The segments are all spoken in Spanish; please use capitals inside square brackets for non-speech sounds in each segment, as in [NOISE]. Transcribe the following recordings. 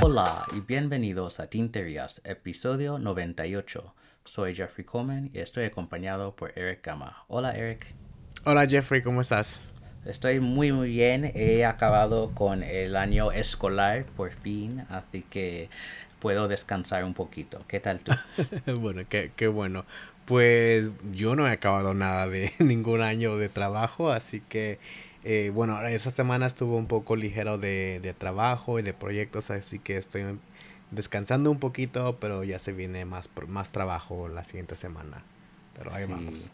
Hola y bienvenidos a Tinterías, episodio 98. Soy Jeffrey Coleman y estoy acompañado por Eric Gama. Hola Eric. Hola Jeffrey, ¿cómo estás? Estoy muy muy bien. He acabado con el año escolar por fin, así que puedo descansar un poquito. ¿Qué tal tú? [LAUGHS] bueno, qué, qué bueno. Pues yo no he acabado nada de [LAUGHS] ningún año de trabajo, así que eh, bueno, esa semana estuvo un poco ligero de, de, trabajo y de proyectos, así que estoy descansando un poquito, pero ya se viene más, más trabajo la siguiente semana. Pero ahí Sí. vamos.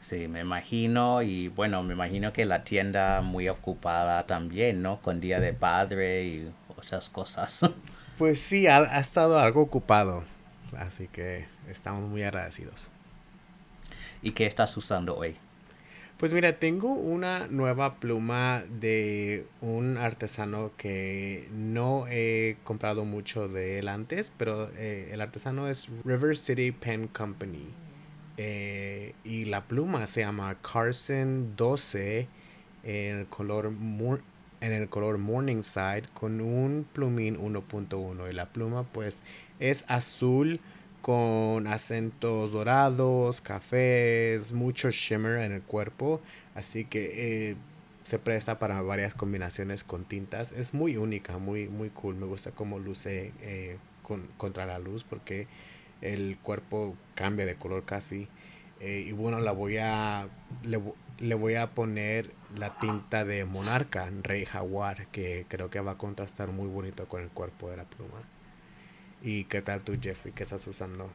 Sí, me imagino y bueno, me imagino que la tienda muy ocupada también, ¿no? Con Día de Padre y otras cosas. [LAUGHS] Pues sí, ha, ha estado algo ocupado, así que estamos muy agradecidos. ¿Y qué estás usando hoy? Pues mira, tengo una nueva pluma de un artesano que no he comprado mucho de él antes, pero eh, el artesano es River City Pen Company. Eh, y la pluma se llama Carson 12 en el color en el color Morningside con un plumín 1.1 y la pluma pues es azul con acentos dorados, cafés, mucho shimmer en el cuerpo, así que eh, se presta para varias combinaciones con tintas. Es muy única, muy muy cool. Me gusta cómo luce eh, con- contra la luz porque el cuerpo cambia de color casi. Eh, y bueno, la voy a le, le voy a poner la tinta de Monarca, Rey Jaguar, que creo que va a contrastar muy bonito con el cuerpo de la pluma. ¿Y qué tal tú, Jeffrey? ¿Qué estás usando?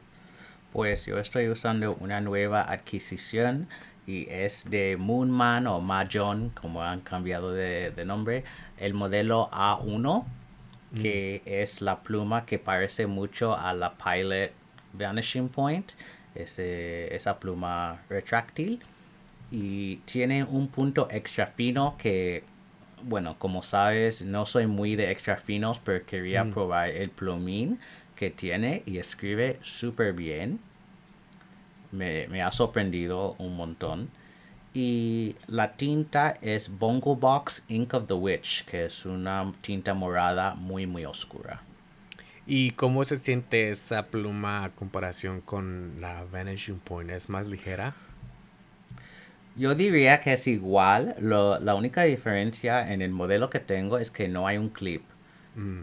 Pues yo estoy usando una nueva adquisición y es de Moonman o Mahjong, como han cambiado de, de nombre, el modelo A1, que es la pluma que parece mucho a la Pilot Vanishing Point, ese, esa pluma retráctil, y tiene un punto extra fino que, bueno, como sabes, no soy muy de extra finos, pero quería Mm. probar el plumín que tiene y escribe súper bien me, me ha sorprendido un montón. Y la tinta es Bongo Box Ink of the Witch, que es una tinta morada muy, muy oscura. ¿Y cómo se siente esa pluma a comparación con la Vanishing Point? ¿Es más ligera? Yo diría que es igual, lo- la única diferencia en el modelo que tengo es que no hay un clip. Mm.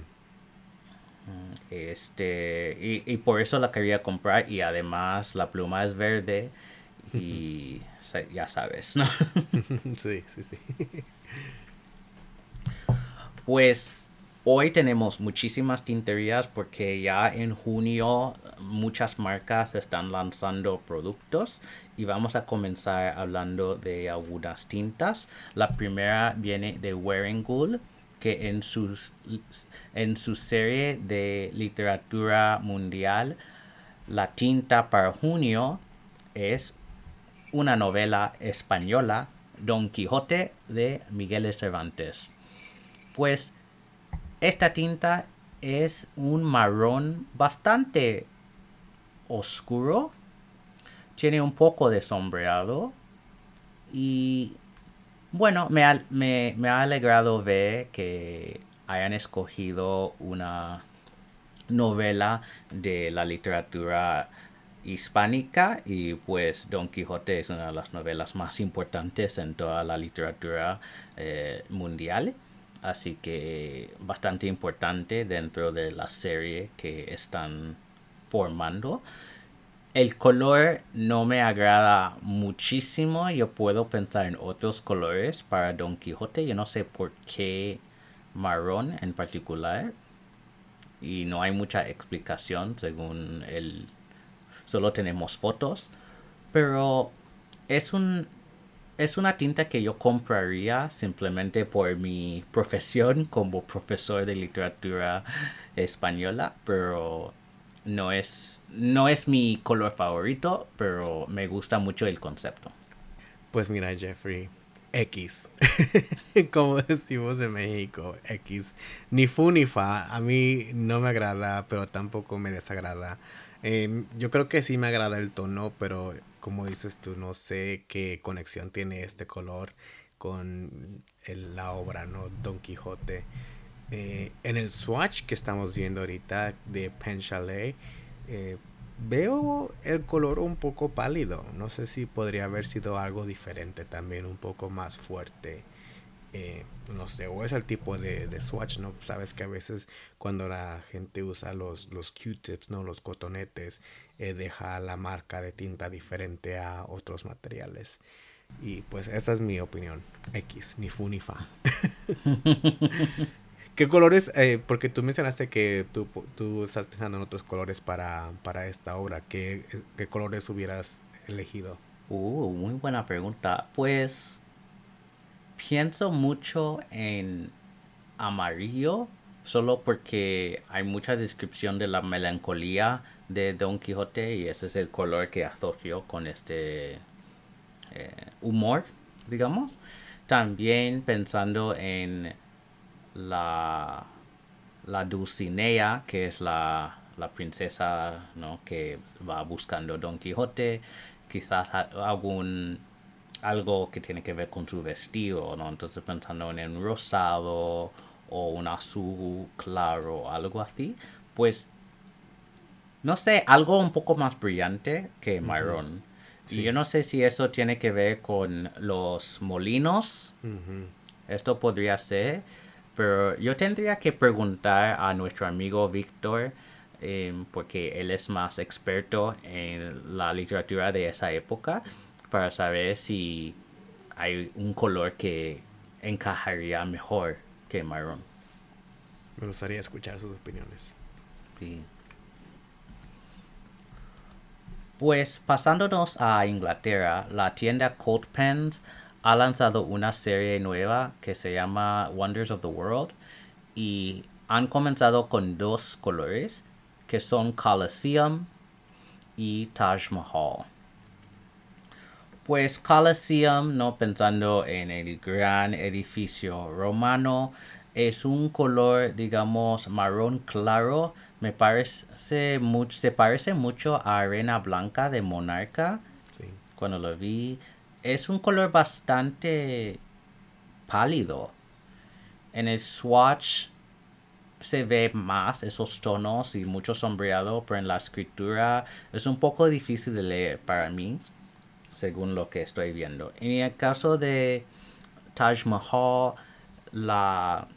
Este, y, y por eso la quería comprar y además la pluma es verde y [LAUGHS] ya sabes, ¿no? [LAUGHS] sí, sí, sí. Pues hoy tenemos muchísimas tinterías porque ya en junio muchas marcas están lanzando productos y vamos a comenzar hablando de algunas tintas. La primera viene de Wearing Ghoul que en, sus, en su serie de literatura mundial la tinta para junio es una novela española Don Quijote de Miguel Cervantes. Pues esta tinta es un marrón bastante oscuro. Tiene un poco de sombreado. Y bueno, me ha, alegrado ver que hayan escogido una novela de la literatura hispánica y pues Don Quijote es una de las novelas más importantes en toda la literatura eh, mundial. Así que bastante importante dentro de la serie que están formando el color no me agrada muchísimo. Yo puedo pensar en otros colores para Don Quijote. Yo no sé por qué marrón en particular. Y no hay mucha explicación según el solo tenemos fotos. Pero es un es una tinta que yo compraría simplemente por mi profesión como profesor de literatura española. Pero no es no es mi color favorito pero me gusta mucho el concepto Pues mira, Jeffrey, X. [LAUGHS] Como decimos en México, X. Ni fu ni fa. A mí no me agrada, pero tampoco me desagrada. Eh, yo creo que sí me agrada el tono, pero como dices tú, no sé qué conexión tiene este color con la obra, ¿no? Don Quijote. Eh, en el swatch que estamos viendo ahorita de Pen Chalet, eh, veo el color un poco pálido. No sé si podría haber sido algo diferente también, un poco más fuerte. Eh, no sé, o es el tipo de, swatch, ¿no? Sabes que a veces cuando la gente usa los, los Q-tips, ¿no? Los cotonetes, deja la marca de tinta diferente a otros materiales. Y pues esta es mi opinión. X, ni fu ni fa. [LAUGHS] ¿Qué colores? Eh, porque tú mencionaste que tú, tú, estás pensando en otros colores para, para esta obra. ¿Qué, ¿Qué, colores hubieras elegido? Uh, muy buena pregunta. Pues pienso mucho en amarillo, solo porque hay mucha descripción de la melancolía de Don Quijote y ese es el color que asocio con este eh, humor, digamos. También pensando en la, la Dulcinea, que es la, la princesa ¿no? que va buscando Don Quijote, quizás algún algo que tiene que ver con su vestido, ¿no? Entonces pensando en un rosado o un azul claro, algo así, pues no sé, algo un poco más brillante que marrón. Y yo no sé si eso tiene que ver con los molinos. Esto podría ser pero yo tendría que preguntar a nuestro amigo Víctor, em, porque él es más experto en la literatura de esa época, para saber si hay un color que encajaría mejor que marrón. Me gustaría escuchar sus opiniones. Pues pasándonos a Inglaterra, la tienda Coat Pens ha lanzado una serie nueva que se llama Wonders of the World y han comenzado con dos colores que son Colosseum y Taj Mahal. Pues Colosseum, no pensando en el gran edificio romano, es un color, digamos, marrón claro. Me parece mucho, se parece mucho a arena blanca de Monarca. Cuando lo vi, es un color bastante pálido. En el swatch se ve más esos tonos y mucho sombreado, pero en la escritura es un poco difícil de leer para mí, según lo que estoy viendo. En el caso de Taj Mahal, la,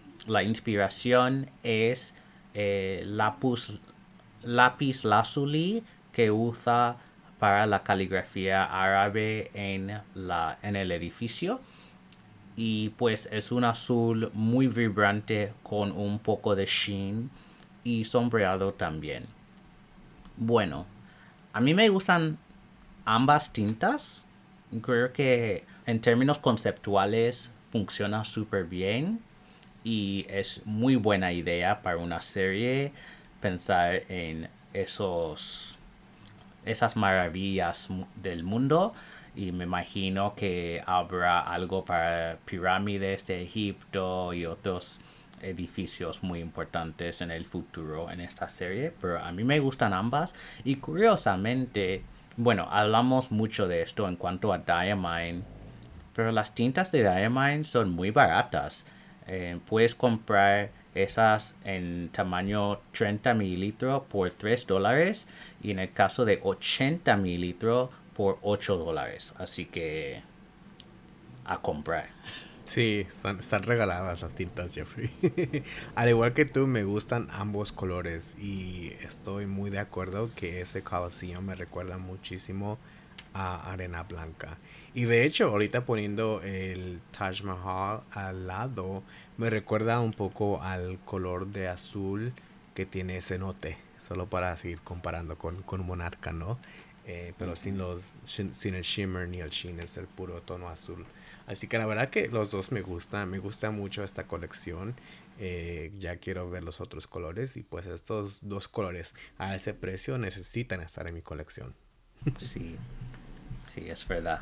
inspiración es eh, lápiz, lápiz lazuli que usa para la caligrafía árabe en, la, en el edificio. Y pues es un azul muy vibrante con un poco de sheen y sombreado también. Bueno, a mí me gustan ambas tintas. Creo que en términos conceptuales funciona súper bien y es muy buena idea para una serie pensar en esos esas maravillas del mundo y me imagino que habrá algo para pirámides de Egipto y otros edificios muy importantes en el futuro en esta serie, pero a mí me gustan ambas y curiosamente, bueno, hablamos mucho de esto en cuanto a Diamine, pero las tintas de Diamine son muy baratas. Eh, puedes comprar esas en tamaño 30 mililitros por 3 dólares y en el caso de 80 mililitros por 8 dólares. Así que a comprar. Sí, están, regaladas las tintas, Jeffrey. [LAUGHS] Al igual que tú, me gustan ambos colores y estoy muy de acuerdo que ese Colosseum me recuerda muchísimo a Arena Blanca. Y de hecho, ahorita poniendo el Taj Mahal al lado, me recuerda un poco al color de azul que tiene cenote, solo para seguir comparando con, con Monarca, ¿no? Eh, pero sin, los, sin el shimmer ni el sheen, es el puro tono azul. Así que la verdad que los dos me gustan, me gusta mucho esta colección. Eh, ya quiero ver los otros colores y pues estos dos colores a ese precio necesitan estar en mi colección. Sí, [LAUGHS] sí, es verdad.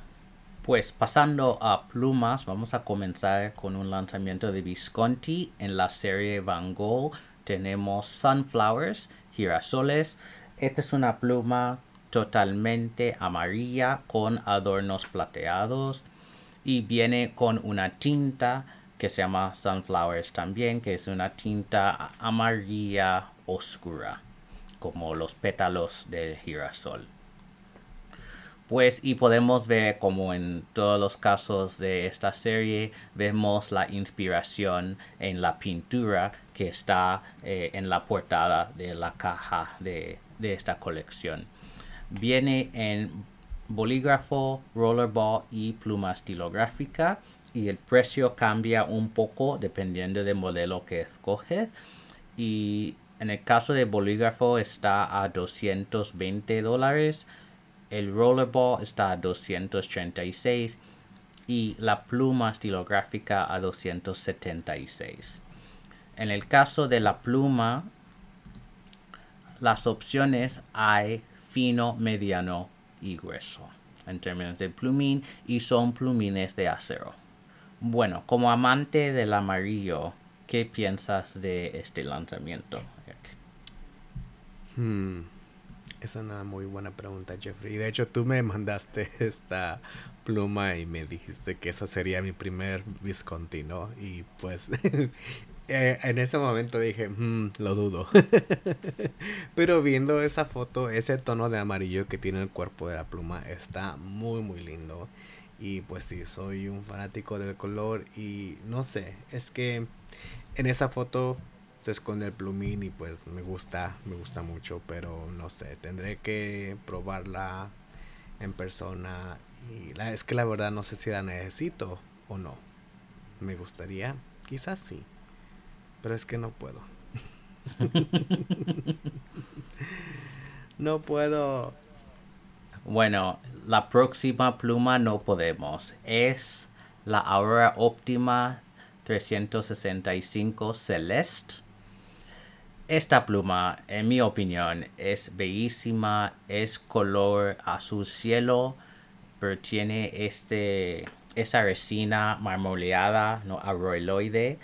Pues pasando a plumas, vamos a comenzar con un lanzamiento de Visconti en la serie Van Gogh. Tenemos Sunflowers, girasoles. Esta es una pluma totalmente amarilla con adornos plateados y viene con una tinta que se llama Sunflowers también, que es una tinta amarilla oscura, como los pétalos del girasol. Pues y podemos ver como en todos los casos de esta serie vemos la inspiración en la pintura que está eh, en la portada de la caja de, de esta colección. Viene en bolígrafo, rollerball y pluma estilográfica y el precio cambia un poco dependiendo del modelo que escoges y en el caso de bolígrafo está a 220 dólares el rollerball está a 236 y la pluma estilográfica a 276. En el caso de la pluma, las opciones hay fino, mediano y grueso en términos de plumín y son plumines de acero. Bueno, como amante del amarillo, ¿qué piensas de este lanzamiento? Hmm. Es una muy buena pregunta, Jeffrey. Y de hecho tú me [LAUGHS] mandaste esta pluma y me dijiste que esa sería mi primer Visconti, ¿no? Y pues [LAUGHS] eh, en ese momento dije, hmm, lo dudo. [LAUGHS] Pero viendo esa foto, ese tono de amarillo que tiene el cuerpo de la pluma está muy, muy lindo. Y pues sí, soy un fanático del color y no sé, es que en esa foto se esconde el plumín y pues me gusta, me gusta mucho, pero no sé, tendré que probarla en persona y la, es que la verdad no sé si la necesito o no. Me gustaría, quizás sí, pero es que no puedo. [LAUGHS] no puedo. Bueno, la próxima pluma no podemos. Es la Aurora Óptima 365 Celeste esta pluma, en mi opinión, es bellísima, es color azul cielo, pero tiene este, esa resina marmoleada, no arroiloide.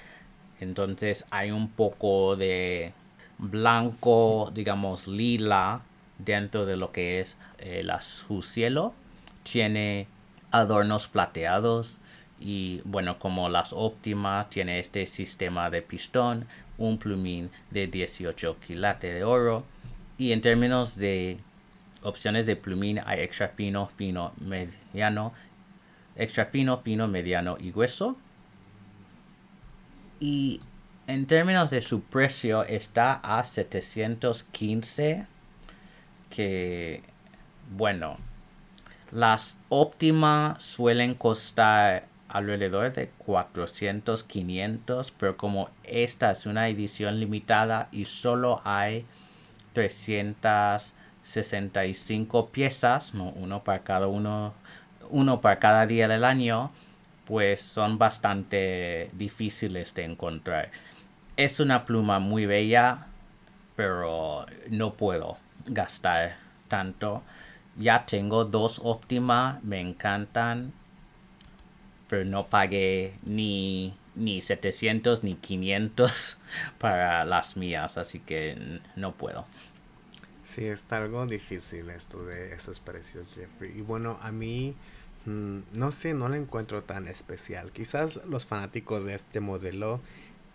Entonces hay un poco de blanco, digamos, lila dentro de lo que es el azul cielo. Tiene adornos plateados y bueno, como las óptimas, tiene este sistema de pistón un plumín de 18 quilates de oro. Y en términos de opciones de plumín hay extra fino, fino, mediano, extra fino, fino, mediano y grueso. Y en términos de su precio está a 715 que bueno las óptimas suelen costar alrededor de 400, 500, pero como esta es una edición limitada y solo hay 365 piezas, no uno para cada uno, uno para cada día del año, pues son bastante difíciles de encontrar. Es una pluma muy bella, pero no puedo gastar tanto. Ya tengo dos óptima, me encantan, pero no pagué ni, ni 700 ni 500 [LAUGHS] para las mías, así que no puedo. Sí, está algo difícil esto de esos precios, Jeffrey. Y bueno, a mí, mm, no sé, no lo encuentro tan especial. Quizás los fanáticos de este modelo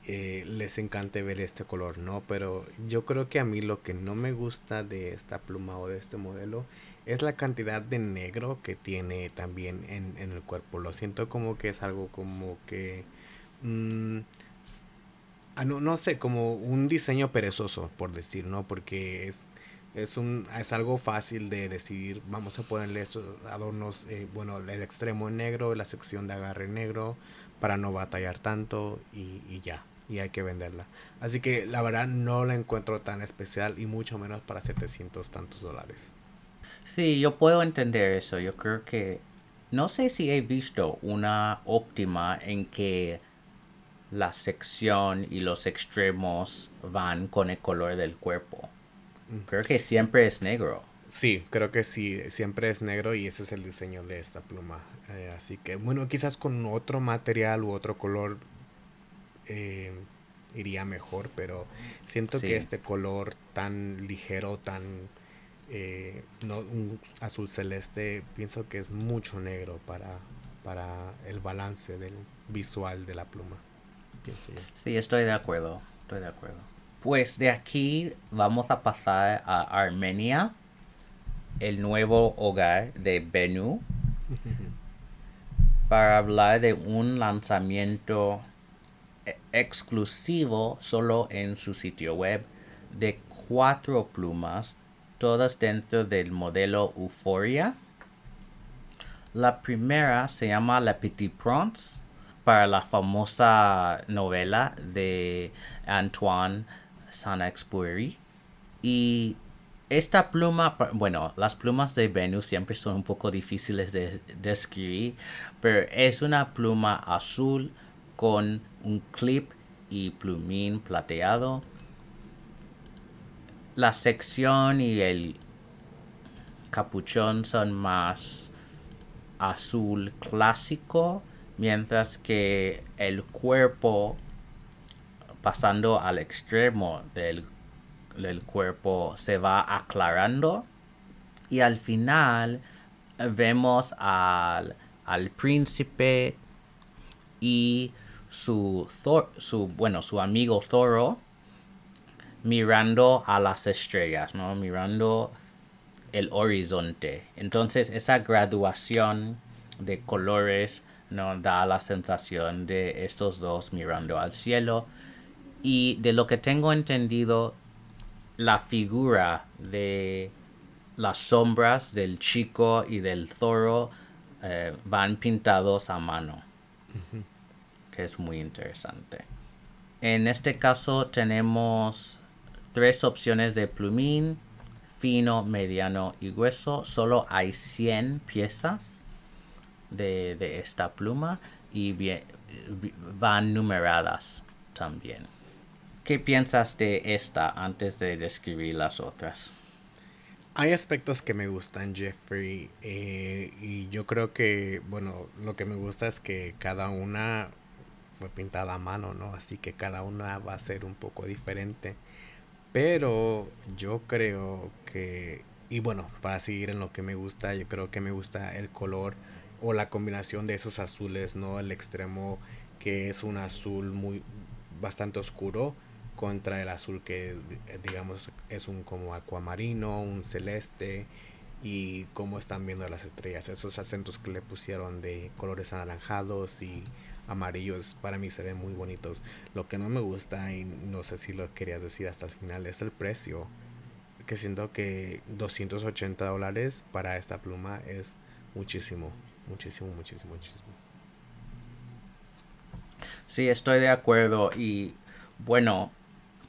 eh, les encante ver este color, ¿no? Pero yo creo que a mí lo que no me gusta de esta pluma o de este modelo es la cantidad de negro que tiene también en, el cuerpo. Lo siento como que es algo como que... Mm, ah, no, no sé, como un diseño perezoso, por decir, ¿no? Porque es, es, un, es algo fácil de decidir, vamos a ponerle estos adornos, eh, bueno, el extremo en negro, la sección de agarre en negro, para no batallar tanto y, y ya, y hay que venderla. Así que la verdad no la encuentro tan especial y mucho menos para 700 tantos dólares. Sí, yo puedo entender eso. Yo creo que no sé si he visto una óptima en que la sección y los extremos van con el color del cuerpo. Mm. Creo que siempre es negro. Sí, creo que sí, siempre es negro y ese es el diseño de esta pluma. Eh, así que, bueno, quizás con otro material u otro color eh, iría mejor, pero siento que este color tan ligero, tan eh, no, un azul celeste, pienso que es mucho negro para, para el balance del visual de la pluma. Sí, estoy de acuerdo, estoy de acuerdo. Pues de aquí vamos a pasar a Armenia, el nuevo hogar de Bennu, [LAUGHS] para hablar de un lanzamiento e-, exclusivo solo en su sitio web de cuatro plumas, todas dentro del modelo Euphoria. La primera se llama La Petite Prince para la famosa novela de Antoine Saint-Exupéry. Y esta pluma, bueno, las plumas de Venus siempre son un poco difíciles de describir, pero es una pluma azul con un clip y plumín plateado. La sección y el capuchón son más azul clásico, mientras que el cuerpo, pasando al extremo del, cuerpo, se va aclarando. Y al final vemos al, príncipe y su, su, bueno, su amigo Zoro mirando a las estrellas, ¿no? Mirando el horizonte. Entonces esa graduación de colores nos da la sensación de estos dos mirando al cielo. Y de lo que tengo entendido, la figura de las sombras del chico y del zorro eh, van pintados a mano, que es muy interesante. En este caso tenemos tres opciones de plumín, fino, mediano y grueso. Solo hay 100 piezas de, esta pluma y van numeradas también. ¿Qué piensas de esta antes de describir las otras? Hay aspectos que me gustan, Jeffrey, eh, y yo creo que, bueno, lo que me gusta es que cada una fue pintada a mano, ¿no? Así que cada una va a ser un poco diferente. Pero yo creo que, y bueno, para seguir en lo que me gusta, yo creo que me gusta el color o la combinación de esos azules, ¿no? El extremo que es un azul muy bastante oscuro contra el azul que digamos es un como acuamarino, un celeste y cómo están viendo las estrellas, esos acentos que le pusieron de colores anaranjados y amarillos para mí se ven muy bonitos. Lo que no me gusta y no sé si lo querías decir hasta el final es el precio. Que siento que 280 dólares para esta pluma es muchísimo, muchísimo, muchísimo, muchísimo. Sí, estoy de acuerdo y bueno,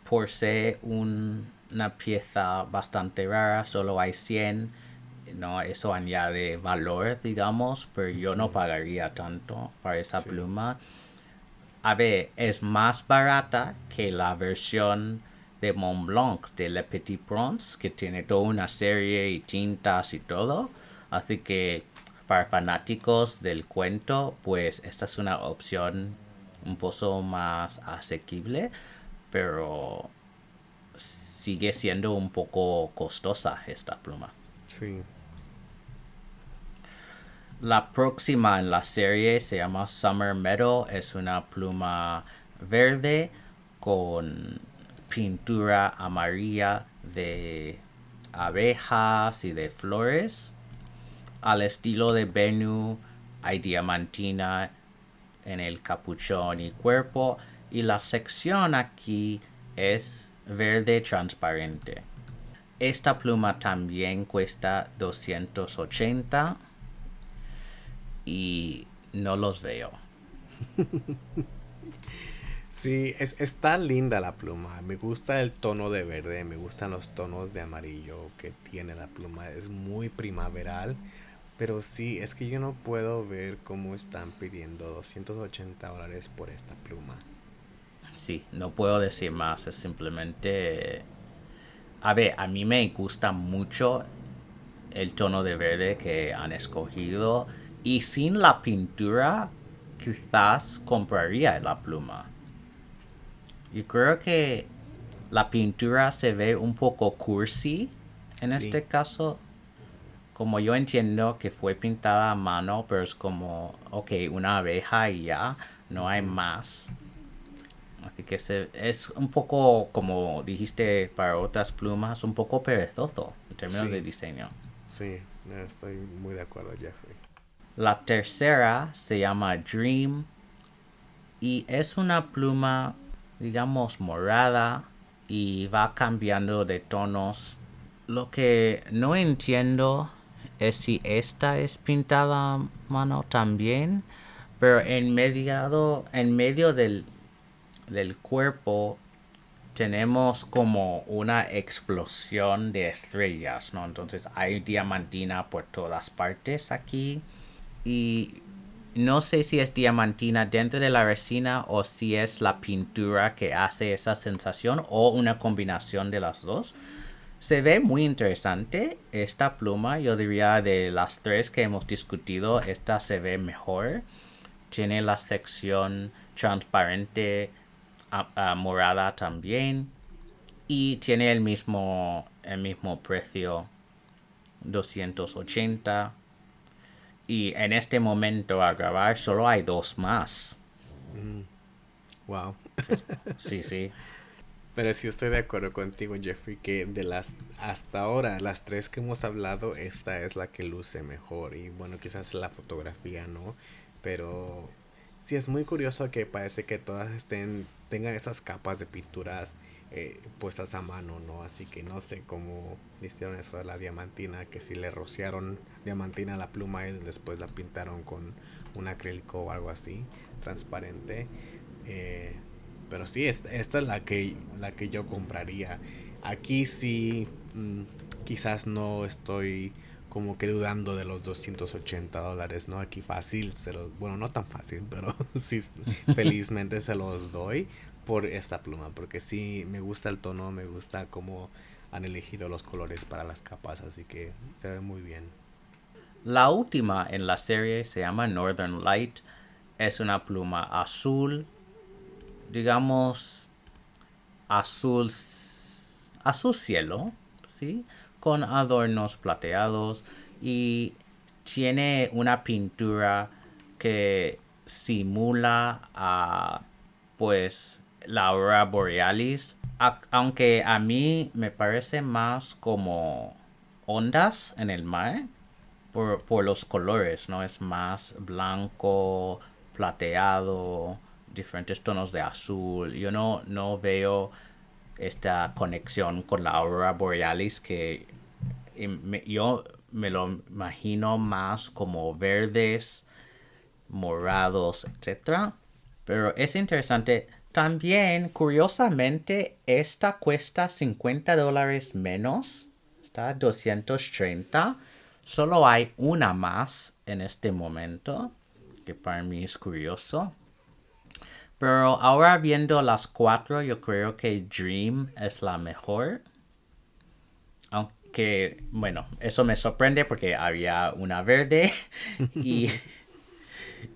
por ser una pieza bastante rara, solo hay 100 no eso añade valor digamos pero yo no pagaría tanto para esa pluma. A ver es más barata que la versión de Mont Blanc de Le Petit Prince que tiene toda una serie y tintas y todo. Así que para fanáticos del cuento pues esta es una opción un poco más asequible pero sigue siendo un poco costosa esta pluma. Sí la próxima en la serie se llama Summer Meadow. Es una pluma verde con pintura amarilla de abejas y de flores. Al estilo de Bennu hay diamantina en el capuchón y cuerpo. Y la sección aquí es verde transparente. Esta pluma también cuesta 280 y no los veo. Sí, es, está linda la pluma. Me gusta el tono de verde, me gustan los tonos de amarillo que tiene la pluma. Es muy primaveral. Pero sí, es que yo no puedo ver cómo están pidiendo 280 dólares por esta pluma. Sí, no puedo decir más. Es simplemente... A ver, a mí me gusta mucho el tono de verde que han escogido y sin la pintura, quizás compraría la pluma. Yo creo que la pintura se ve un poco cursi En este caso, como yo entiendo que fue pintada a mano, pero es como, ok, una abeja y ya, no hay más. Así que se, es un poco, como dijiste para otras plumas, un poco perezoso en términos de diseño. Sí, estoy muy de acuerdo, Jeffrey. La tercera se llama Dream y es una pluma, digamos, morada y va cambiando de tonos. Lo que no entiendo es si esta es pintada mano también, pero en, mediado, en medio del, del cuerpo tenemos como una explosión de estrellas, ¿no? Entonces hay diamantina por todas partes aquí y no sé si es diamantina dentro de la resina o si es la pintura que hace esa sensación o una combinación de las dos. Se ve muy interesante esta pluma, yo diría de las tres que hemos discutido, esta se ve mejor. Tiene la sección transparente morada también y tiene el mismo, el mismo precio 280 y en este momento a grabar solo hay dos más. Mm. Wow. Sí, sí. Pero sí estoy de acuerdo contigo, Jeffrey, que de las hasta ahora, las tres que hemos hablado, esta es la que luce mejor. Y bueno, quizás la fotografía, ¿no? Pero sí es muy curioso que parece que todas estén, tengan esas capas de pinturas eh, puestas a mano, ¿no? Así que no sé cómo hicieron eso de la diamantina, que si le rociaron diamantina a la pluma y después la pintaron con un acrílico o algo así, transparente. Eh, pero sí, esta, es la que, la que yo compraría. Aquí sí, mm, quizás no estoy como que dudando de los 280 dólares, ¿no? Aquí fácil, bueno, no tan fácil, pero [LAUGHS] sí, felizmente se los doy por esta pluma, porque sí me gusta el tono, me gusta cómo han elegido los colores para las capas, así que se ve muy bien. La última en la serie se llama Northern Light, es una pluma azul digamos, azul, azul cielo, ¿sí? Con adornos plateados y tiene una pintura que simula a, pues, la aurora borealis, aunque a mí me parece más como ondas en el mar por, por los colores, ¿no? Es más blanco, plateado, diferentes tonos de azul. Yo no, no veo esta conexión con la aurora borealis que yo me lo imagino más como verdes, morados, etc. Pero es interesante. También, curiosamente, esta cuesta 50 dólares menos. Está 230. Solo hay una más en este momento. Que para mí es curioso. Pero ahora viendo las cuatro, yo creo que Dream es la mejor. Aunque, bueno, eso me sorprende porque había una verde [LAUGHS] y,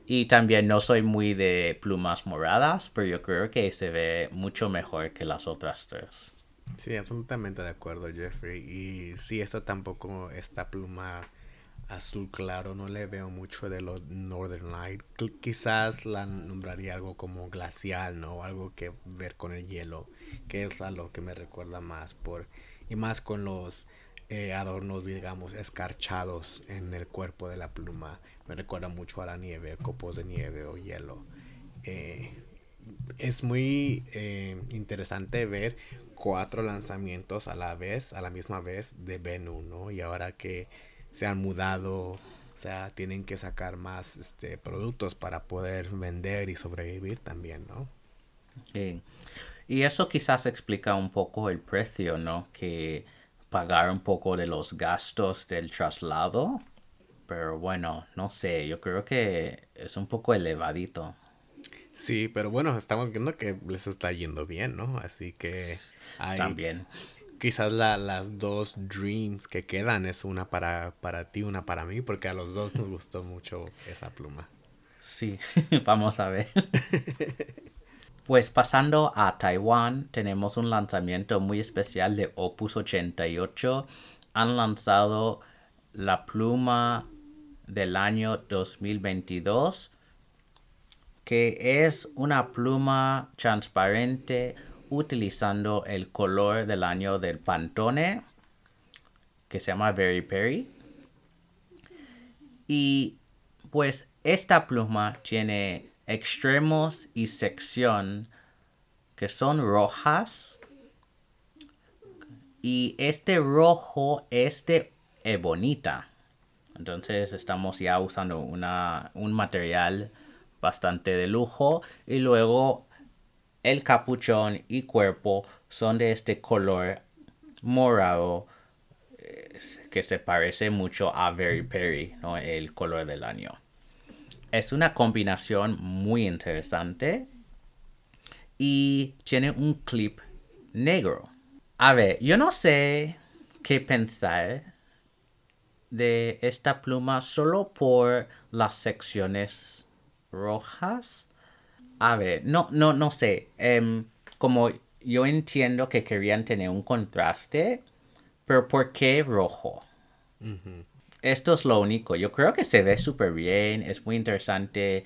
y también no soy muy de plumas moradas, pero yo creo que se ve mucho mejor que las otras tres. Sí, absolutamente de acuerdo, Jeffrey. Y sí, esto tampoco, esta pluma azul claro, no le veo mucho de los Northern Light. Quizás la nombraría algo como glacial, ¿no? Algo que ver con el hielo, que es a lo que me recuerda más por y más con los eh, adornos, digamos, escarchados en el cuerpo de la pluma. Me recuerda mucho a la nieve, copos de nieve o hielo. Eh, es muy eh, interesante ver cuatro lanzamientos a la vez, a la misma vez de Venu, ¿no? Y ahora que se han mudado, o sea, tienen que sacar más este, productos para poder vender y sobrevivir también, ¿no? Sí. Y eso quizás explica un poco el precio, ¿no? Que pagar un poco de los gastos del traslado. Pero bueno, no sé, yo creo que es un poco elevadito. Sí, pero bueno, estamos viendo que les está yendo bien, ¿no? Así que También quizás la, las dos dreams que quedan es una para, para ti, una para mí, porque a los dos nos gustó mucho esa pluma. Sí, [LAUGHS] vamos a ver. [LAUGHS] Pues pasando a Taiwán, tenemos un lanzamiento muy especial de Opus 88 han lanzado la pluma del año 2022 que es una pluma transparente utilizando el color del año del Pantone que se llama Very Perry. Y pues esta pluma tiene extremos y sección que son rojas y este rojo es de ebonita. Entonces estamos ya usando una, un material bastante de lujo. Y luego el capuchón y cuerpo son de este color morado eh, que se parece mucho a Very Perry, ¿no? el color del año. Es una combinación muy interesante y tiene un clip negro. A ver, yo no sé qué pensar de esta pluma solo por las secciones rojas. A ver, no, no, no sé. Em, como yo entiendo que querían tener un contraste, pero ¿por qué rojo? Esto es lo único. Yo creo que se ve súper bien, es muy interesante.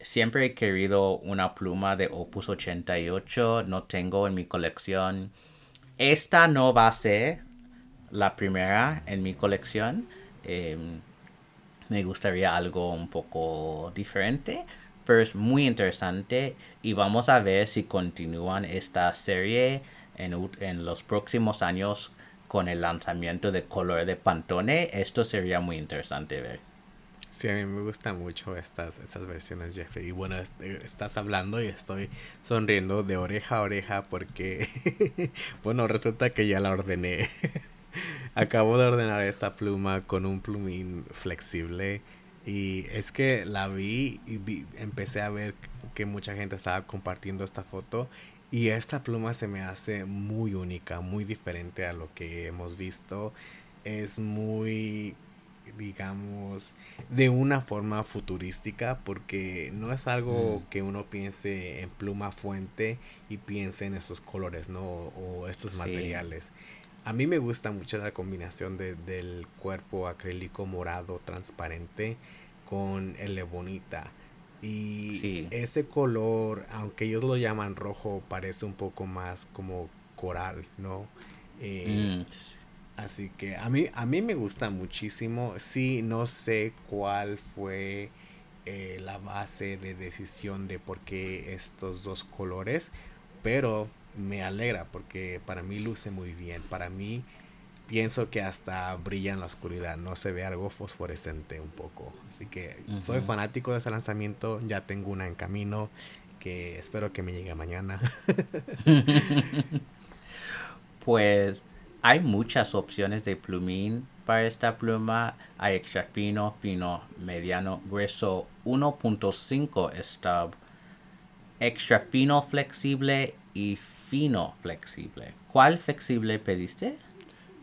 Siempre he querido una pluma de Opus 88, no tengo en mi colección. Esta no va a ser la primera en mi colección. Em, me gustaría algo un poco diferente, pero es muy interesante y vamos a ver si continúan esta serie en, en los próximos años con el lanzamiento de color de Pantone. Esto sería muy interesante ver. Sí, a mí me gustan mucho estas, estas versiones, Jeffrey. Y bueno, este, estás hablando y estoy sonriendo de oreja a oreja porque, [LAUGHS] bueno, resulta que ya la ordené. [LAUGHS] Acabo de ordenar esta pluma con un plumín flexible. Y es que la vi y empecé a ver que mucha gente estaba compartiendo esta foto. Y esta pluma se me hace muy única, muy diferente a lo que hemos visto. Es muy digamos, de una forma futurística, porque no es algo mm. que uno piense en pluma fuente y piense en esos colores, ¿no? O, estos materiales. A mí me gusta mucho la combinación de, del cuerpo acrílico morado transparente con el ebonita. Y ese color, aunque ellos lo llaman rojo, parece un poco más como coral, ¿no? Eh, mm, Así que a mí, a mí me gusta muchísimo. Sí, no sé cuál fue eh, la base de decisión de por qué estos dos colores, pero me alegra porque para mí luce muy bien. Para mí pienso que hasta brilla en la oscuridad, no se ve algo fosforescente un poco. Así que soy fanático de ese lanzamiento, ya tengo una en camino que espero que me llegue mañana. [LAUGHS] pues hay muchas opciones de plumín para esta pluma. Hay extra fino, fino, mediano, grueso, 1.5 stub, extra fino flexible y fino flexible. ¿Cuál flexible pediste?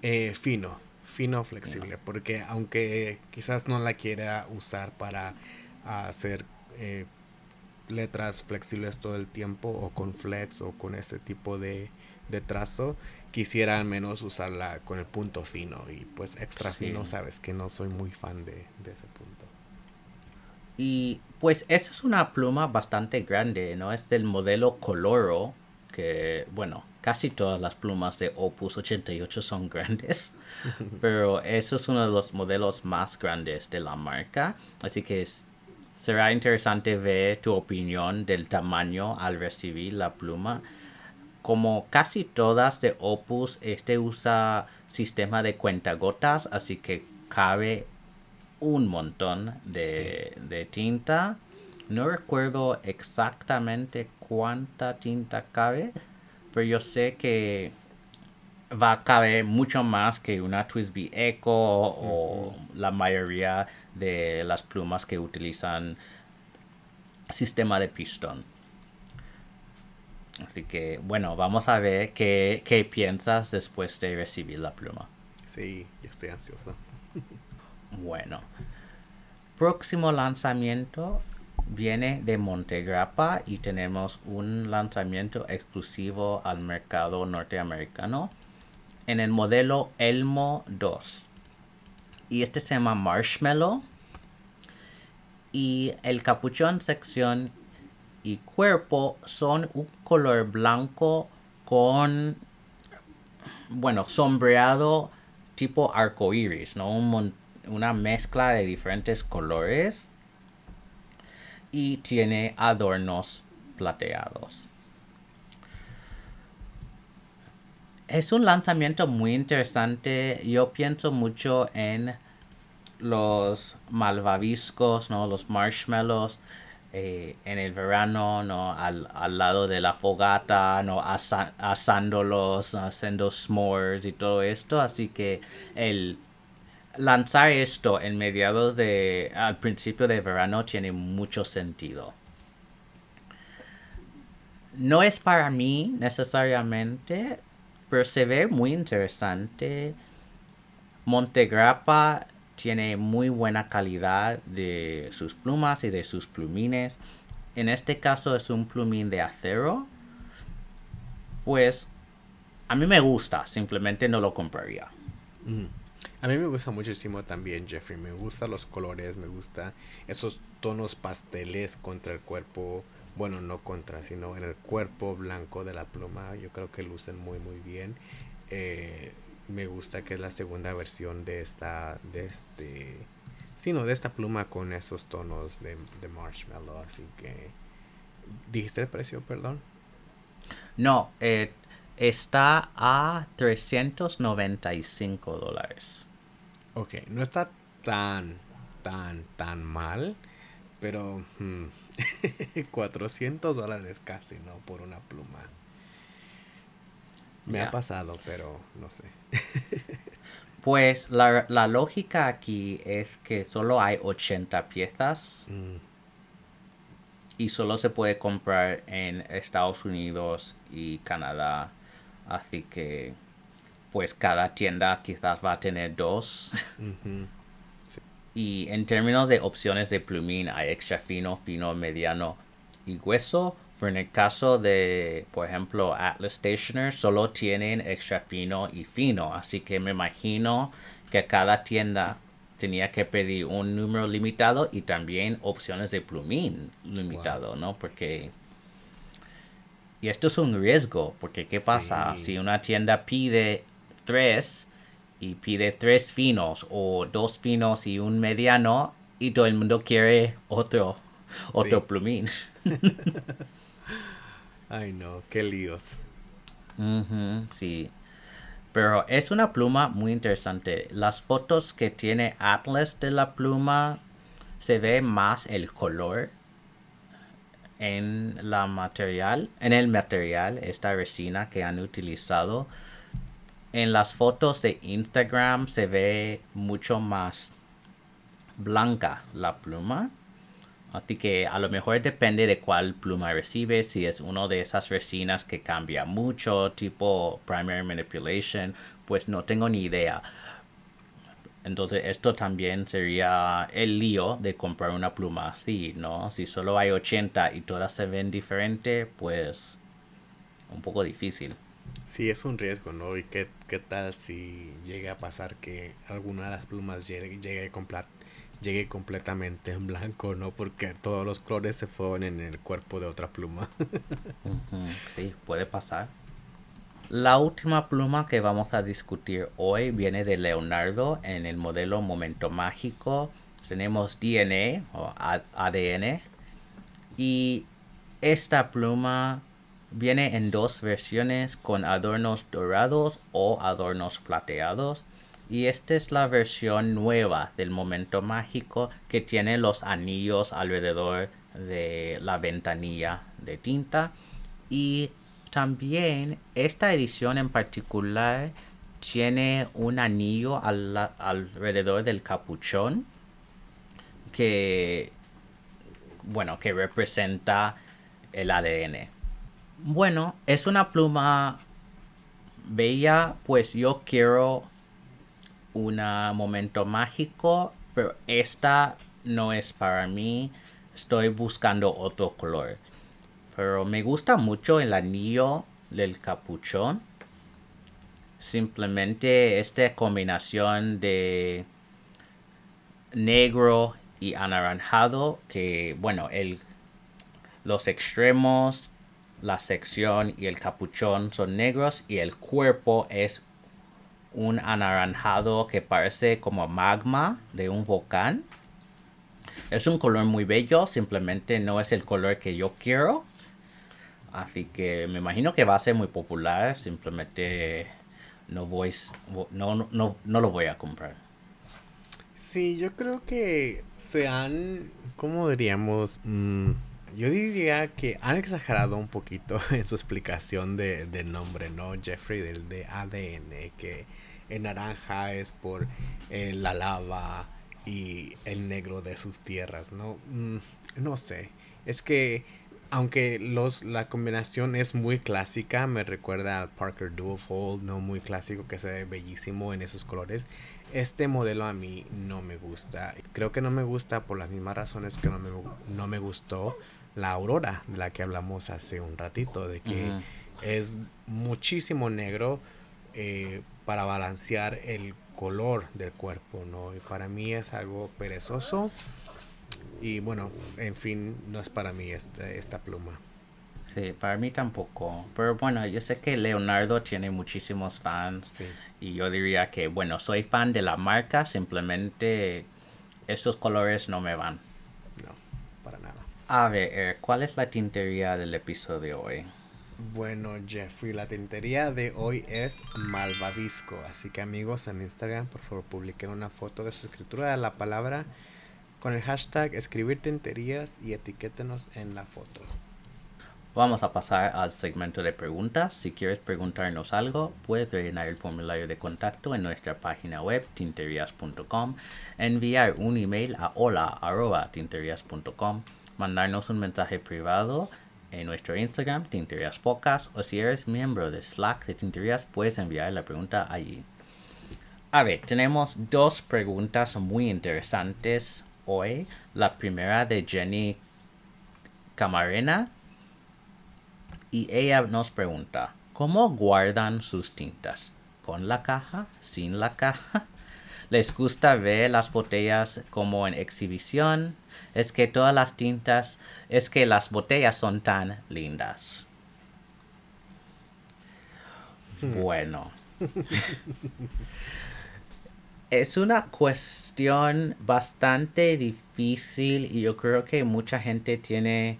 Eh, fino, fino flexible, porque aunque quizás no la quiera usar para hacer eh, letras flexibles todo el tiempo o con flex o con este tipo de, de trazo, quisiera al menos usarla con el punto fino y pues extra fino, sabes que no soy muy fan de, ese punto. Y pues esa es una pluma bastante grande, ¿no? Es del modelo Coloro, que bueno, casi todas las plumas de Opus 88 son grandes, [LAUGHS] pero eso es uno de los modelos más grandes de la marca, así que será interesante ver tu opinión del tamaño al recibir la pluma. Como casi todas de Opus, este usa sistema de cuentagotas, así que cabe un montón de, tinta. No recuerdo exactamente cuánta tinta cabe, pero yo sé que va a caber mucho más que una Twisby Echo o la mayoría de las plumas que utilizan sistema de pistón. Así que, bueno, vamos a ver qué, qué piensas después de recibir la pluma. Sí, ya estoy ansioso. [LAUGHS] bueno, próximo lanzamiento viene de Montegrappa y tenemos un lanzamiento exclusivo al mercado norteamericano. en el modelo Elmo 2. Y este se llama Marshmallow. Y el capuchón, sección y cuerpo son un color blanco con, bueno, sombreado tipo arco iris, ¿no? una mezcla de diferentes colores. Y tiene adornos plateados. Es un lanzamiento muy interesante. Yo pienso mucho en los malvaviscos, ¿no? Los marshmallows. Eh, en el verano, ¿no? Al, lado de la fogata, ¿no? asándolos, haciendo s'mores y todo esto. Así que el lanzar esto en mediados de, al principio de verano tiene mucho sentido. No es para mí necesariamente, pero se ve muy interesante. Montegrappa tiene muy buena calidad de sus plumas y de sus plumines. En este caso es un plumín de acero. Pues a mí me gusta, simplemente no lo compraría. A mí me gusta muchísimo también, Jeffrey. Me gustan los colores, me gusta esos tonos pasteles contra el cuerpo. Bueno, no contra, sino en el cuerpo blanco de la pluma. Yo creo que lucen muy, muy bien. Eh, me gusta que es la segunda versión de esta, de este, sino de esta pluma con esos tonos de, marshmallow, así que, ¿dijiste el precio, perdón? No, eh, está a 395 dólares. Ok, no está tan, tan, tan mal, pero 400 hmm, [LAUGHS] dólares casi, ¿no? Por una pluma. Me ha pasado, pero no sé. [LAUGHS] pues la, lógica aquí es que solo hay 80 piezas. Mm. Y solo se puede comprar en Estados Unidos y Canadá. Así que pues cada tienda quizás va a tener dos. [LAUGHS] Y en términos de opciones de plumín hay extra fino, fino, mediano y hueso en el caso de, por ejemplo, Atlas Stationer, solo tienen extra fino y fino. Así que me imagino que cada tienda tenía que pedir un número limitado y también opciones de plumín limitado, ¿no? Porque... Y esto es un riesgo, porque ¿qué pasa si una tienda pide tres y pide tres finos o dos finos y un mediano y todo el mundo quiere otro, otro plumín? [LAUGHS] Ay, no, qué líos. sí. Pero es una pluma muy interesante. Las fotos que tiene Atlas de la pluma se ve más el color en la material, en el material, esta resina que han utilizado. En las fotos de Instagram se ve mucho más blanca la pluma. Así que a lo mejor depende de cuál pluma recibes, si es una de esas resinas que cambia mucho, tipo primary manipulation, pues no tengo ni idea. Entonces esto también sería el lío de comprar una pluma así, ¿no? Si solo hay 80 y todas se ven diferentes, pues un poco difícil. Sí, es un riesgo, ¿no? ¿Y qué, qué tal si llega a pasar que alguna de las plumas llegue, llegue llegué completamente en blanco, ¿no? Porque todos los colores se fueron en el cuerpo de otra pluma. [LAUGHS] sí, puede pasar. La última pluma que vamos a discutir hoy viene de Leonardo en el modelo Momento Mágico. Tenemos DNA o ADN. Y esta pluma viene en dos versiones con adornos dorados o adornos plateados. Y esta es la versión nueva del momento mágico que tiene los anillos alrededor de la ventanilla de tinta. Y también esta edición en particular tiene un anillo alrededor del capuchón que, bueno, que representa el ADN. Bueno, es una pluma bella, pues yo quiero un momento mágico, pero esta no es para mí. Estoy buscando otro color. Pero me gusta mucho el anillo del capuchón. simplemente esta combinación de negro y anaranjado que bueno el los extremos la sección y el capuchón son negros y el cuerpo es un anaranjado que parece como magma de un volcán. Es un color muy bello simplemente no es el color que yo quiero. Así que me imagino que va a ser muy popular simplemente no voy no, no, no lo voy a comprar. Sí, yo creo que se han, ¿cómo diríamos? Mm, yo diría que han exagerado un poquito [LAUGHS] en su explicación de, del nombre, ¿no? Jeffrey, del de ADN, que el naranja es por eh, la lava y el negro de sus tierras, ¿no? Mm, no sé, es que aunque los, la combinación es muy clásica, me recuerda al Parker Duofold, ¿no? Muy clásico, que se ve bellísimo en esos colores este modelo a mí no me gusta. Creo que no me gusta por las mismas razones que no me, no me gustó la aurora, de la que hablamos hace un ratito, de que es muchísimo negro eh, para balancear el color del cuerpo, ¿no? Y para mí es algo perezoso. Y bueno, en fin, no es para mí esta, esta pluma. Sí, para mí tampoco. Pero bueno, yo sé que Leonardo tiene muchísimos fans. Y yo diría que, bueno, soy fan de la marca, simplemente esos colores no me van. A ver, eh, ¿cuál es la tintería del episodio de hoy? Bueno, Jeffrey, la tintería de hoy es malvavisco. Así que amigos en Instagram, por favor, publiquen una foto de su escritura de la palabra con el hashtag escribir tinterías y etiquétenos en la foto. Vamos a pasar al segmento de preguntas. Si quieres preguntarnos algo, puedes rellenar el formulario de contacto en nuestra página web tinterias.com, enviar un email a hola.tinterias.com, mandarnos un mensaje privado en nuestro Instagram, Tinterias Pocas, o si eres miembro de Slack de Tinterias, puedes enviar la pregunta allí. A ver, tenemos dos preguntas muy interesantes hoy. La primera de Jenny Camarena y ella nos pregunta, ¿cómo guardan sus tintas? ¿Con la caja? ¿Sin la caja? ¿Les gusta ver las botellas como en exhibición? Es que todas las tintas, es que las botellas son tan lindas. Hmm. Bueno. [LAUGHS] es una cuestión bastante difícil y yo creo que mucha gente tiene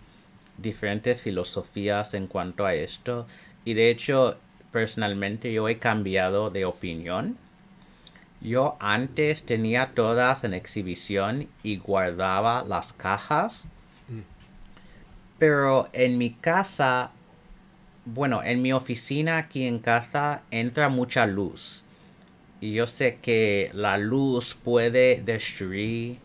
diferentes filosofías en cuanto a esto y de hecho personalmente yo he cambiado de opinión. Yo antes tenía todas en exhibición y guardaba las cajas. Mm. Pero en mi casa, bueno, en mi oficina aquí en casa entra mucha luz. Y yo sé que la luz puede destruir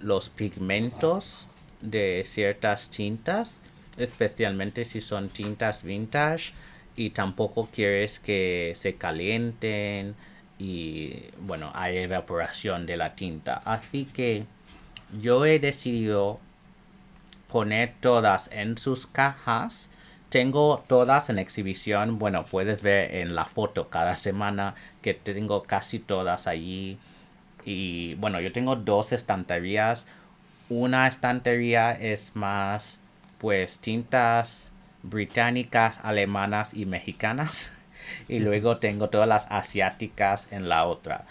los pigmentos de ciertas tintas, especialmente si son tintas vintage y tampoco quieres que se calienten y bueno, hay evaporación de la tinta. Así que yo he decidido poner todas en sus cajas. Tengo todas en exhibición. Bueno, puedes ver en la foto cada semana que tengo casi todas allí. Y bueno, yo tengo dos estanterías una estantería es más pues tintas británicas, alemanas y mexicanas. [LAUGHS] [LAUGHS] y luego tengo todas las asiáticas en la otra.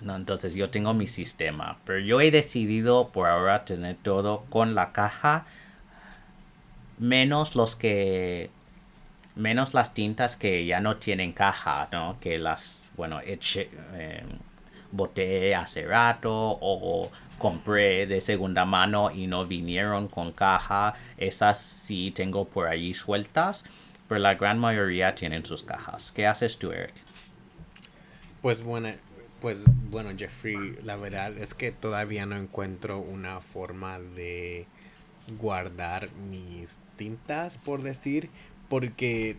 No, entonces yo tengo mi sistema. Pero yo he decidido por ahora tener todo con la caja. Menos los que. Menos las tintas que ya no tienen caja, ¿no? Que las, bueno, eche, eh, boté hace rato o compré de segunda mano y no vinieron con caja. Esas sí tengo por allí sueltas, pero la gran mayoría tienen sus cajas. ¿Qué haces tú, Eric? Pues bueno, pues bueno, Jeffrey, la verdad es que todavía no encuentro una forma de guardar mis tintas, por decir, porque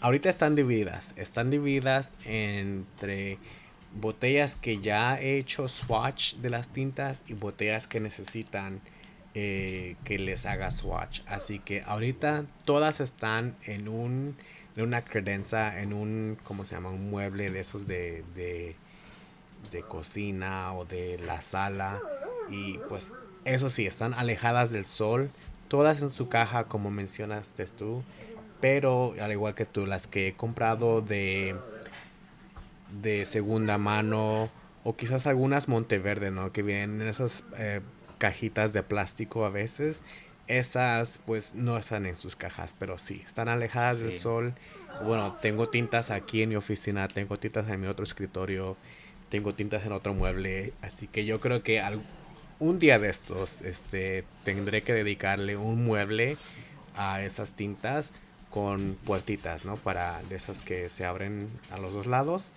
ahorita están divididas, están divididas entre botellas que ya he hecho swatch de las tintas y botellas que necesitan eh, que les haga swatch. Así que ahorita todas están en un una credenza en un, ¿cómo se llama? Un mueble de esos de, de, de cocina o de la sala. Y pues eso sí, están alejadas del sol, todas en su caja como mencionaste tú. Pero al igual que tú, las que he comprado de, de segunda mano o quizás algunas Monteverde, ¿no? Que vienen en esas eh, cajitas de plástico a veces. Esas pues no están en sus cajas, pero sí, están alejadas del sol. Bueno, tengo tintas aquí en mi oficina, tengo tintas en mi otro escritorio, tengo tintas en otro mueble, así que yo creo que un día de estos este, tendré que dedicarle un mueble a esas tintas con puertitas, ¿no? Para de esas que se abren a los dos lados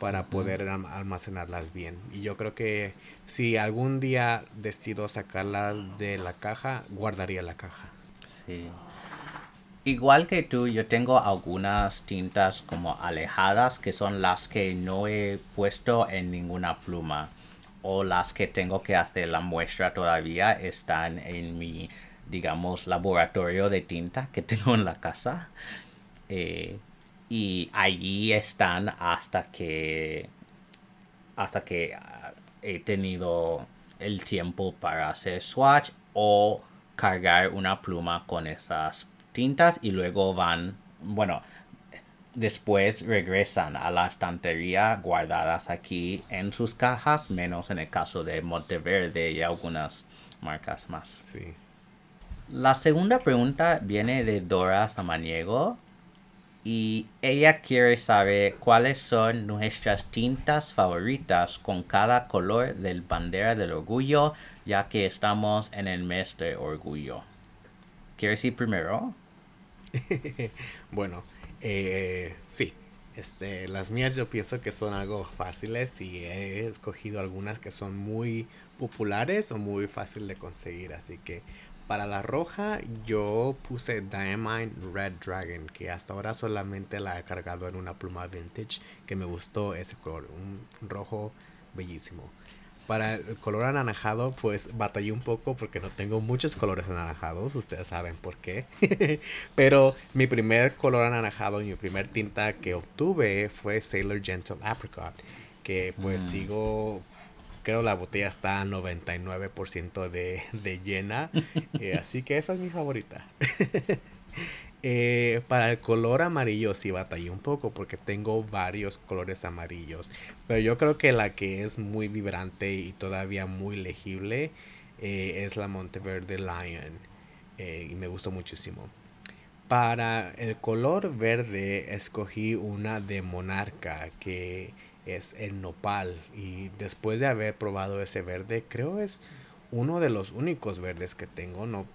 para poder almacenarlas bien. Y yo creo que si algún día decido sacarlas de la caja, guardaría la caja. Sí. Igual que tú, yo tengo algunas tintas como alejadas que son las que no he puesto en ninguna pluma o las que tengo que hacer la muestra todavía están en mi, digamos, laboratorio de tinta que [LAUGHS] tengo en la casa. Eh, y allí están hasta que hasta que ah, he tenido el tiempo para hacer swatch o cargar una pluma con esas tintas y luego van bueno después regresan a la estantería guardadas aquí en sus cajas menos en el caso de Monteverde y algunas marcas más. Sí. La segunda pregunta viene de Dora Samaniego y ella quiere saber cuáles son nuestras tintas favoritas con cada color del bandera del orgullo, ya que estamos en el mes de orgullo. ¿Quieres ir primero? [LAUGHS] bueno, eh, sí. Este, las mías yo pienso que son algo fáciles y he escogido algunas que son muy populares o muy fácil de conseguir, así que para la roja yo puse Diamine Red Dragon, que hasta ahora solamente la he cargado en una pluma vintage, que me gustó ese color, un rojo bellísimo. Para el color anaranjado, pues batallé un poco porque no tengo muchos colores anaranjados, ustedes saben por qué. [LAUGHS] Pero mi primer color anaranjado y mi primer tinta que obtuve fue Sailor Gentle Apricot, que pues mm. sigo creo la botella está a 99% de, de llena. [LAUGHS] Eh, así que esa es mi favorita. [LAUGHS] Eh, para el color amarillo sí batallé un poco porque tengo varios colores amarillos. Pero yo creo que la que es muy vibrante y todavía muy legible eh, es la Monteverde Lion. y me gustó muchísimo. Para el color verde escogí una de Monarca que es el nopal. Y después de haber probado ese verde, creo es uno de los únicos verdes que tengo. No,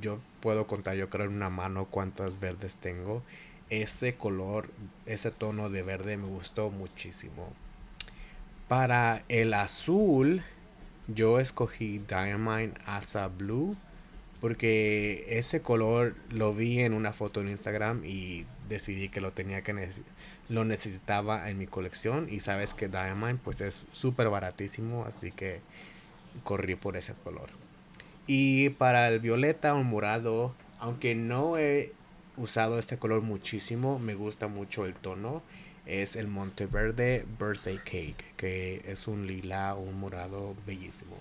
yo puedo contar, yo creo en una mano cuántos verdes tengo. Ese color, ese tono de verde me gustó muchísimo. Para el azul, yo escogí Diamine Asa Blue. Porque ese color lo vi en una foto en Instagram y decidí que lo tenía que lo necesitaba en mi colección y sabes que Diamond pues es súper baratísimo así que corrí por ese color. Y para el violeta o morado aunque no he usado este color muchísimo me gusta mucho el tono es el Monteverde Birthday Cake que es un lila o un morado bellísimo.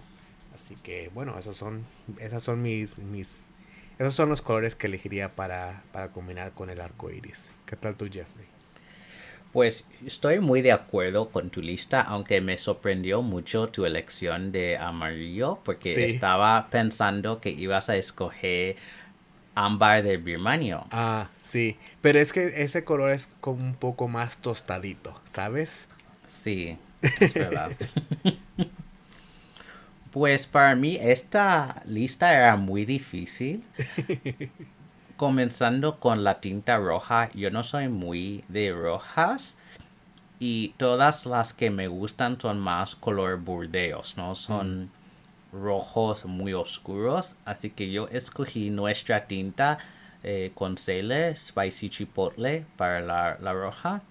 Así que bueno esos son esas son mis mis esos son los colores que elegiría para, para combinar con el arco iris ¿qué tal tú Jeffrey? Pues estoy muy de acuerdo con tu lista, aunque me sorprendió mucho tu elección de amarillo, porque estaba pensando que ibas a escoger ámbar de birmanio. Ah, sí, pero es que ese color es como un poco más tostadito, ¿sabes? Sí, es verdad. [LAUGHS] pues para mí esta lista era muy difícil. [LAUGHS] comenzando con la tinta roja, yo no soy muy de rojas y todas las que me gustan son más color burdeos, ¿no? Son mm. rojos muy oscuros, así que yo escogí nuestra tinta eh, con Sailor Spicy Chipotle para la, la roja.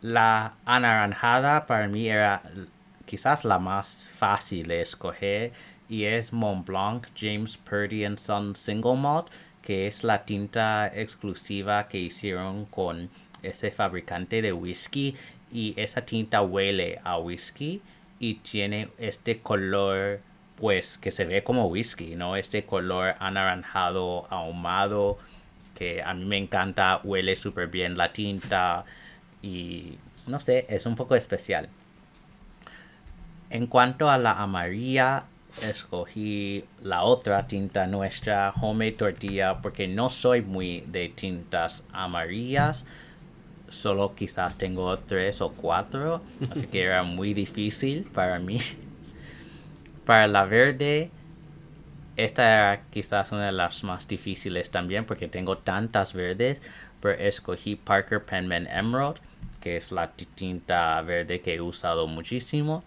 La anaranjada para mí era quizás la más fácil de escoger y es Mont Blanc James Purdy Son Single Malt que es la tinta exclusiva que hicieron con ese fabricante de whisky y esa tinta huele a whisky y tiene este color pues que se ve como whisky, ¿no? Este color anaranjado ahumado que a mí me encanta, huele súper bien la tinta y no sé, es un poco especial. En cuanto a la amarilla, escogí la otra tinta nuestra, Home Tortilla, porque no soy muy de tintas amarillas. Solo quizás tengo tres o cuatro, así que era [LAUGHS] muy difícil para mí. Para la verde, esta era quizás una de las más difíciles también porque tengo tantas verdes, pero escogí Parker Penman Emerald, que es la tinta verde que he usado muchísimo.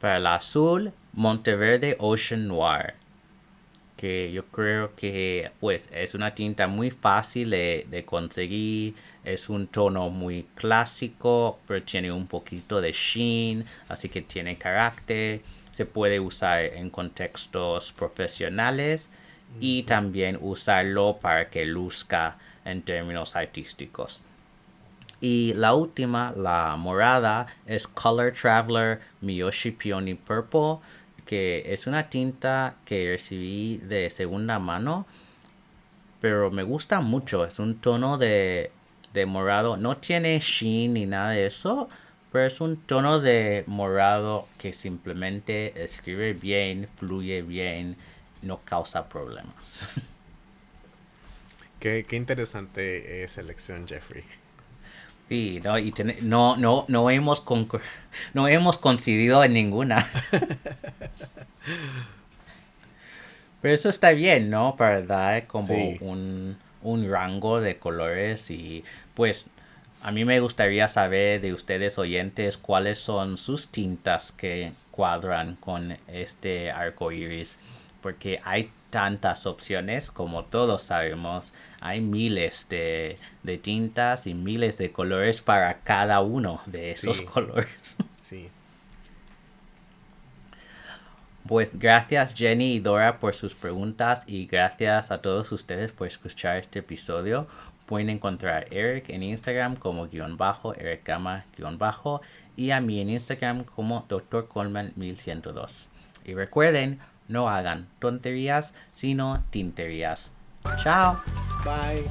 Para el azul, Monteverde Ocean Noir, que yo creo que pues es una tinta muy fácil de, de conseguir, es un tono muy clásico, pero tiene un poquito de sheen, así que tiene carácter. Se puede usar en contextos profesionales y también usarlo para que luzca en términos artísticos. Y la última, la morada, es Color Traveler Miyoshi Peony Purple, que es una tinta que recibí de segunda mano, pero me gusta mucho. Es un tono de, de morado, no tiene sheen ni nada de eso, pero es un tono de morado que simplemente escribe bien, fluye bien, no causa problemas. [LAUGHS] Qué, interesante selección, Jeffrey. Sí, no, y no, no, no, hemos [LAUGHS] no hemos coincidido en ninguna. [LAUGHS] Pero eso está bien, ¿no? Para dar como un, un rango de colores y pues a mí me gustaría saber de ustedes oyentes cuáles son sus tintas que cuadran con este arco iris, porque hay tantas opciones, como todos sabemos, hay miles de, tintas y miles de colores para cada uno de esos colores. [LAUGHS] Sí. Pues gracias Jenny y Dora por sus preguntas y gracias a todos ustedes por escuchar este episodio. Pueden encontrar a Eric en Instagram como guion bajo, Eric Gama guion bajo y a mí en Instagram como Dr. Coleman 1102. Y recuerden, no hagan tonterías, sino tinterías. Chao. Bye.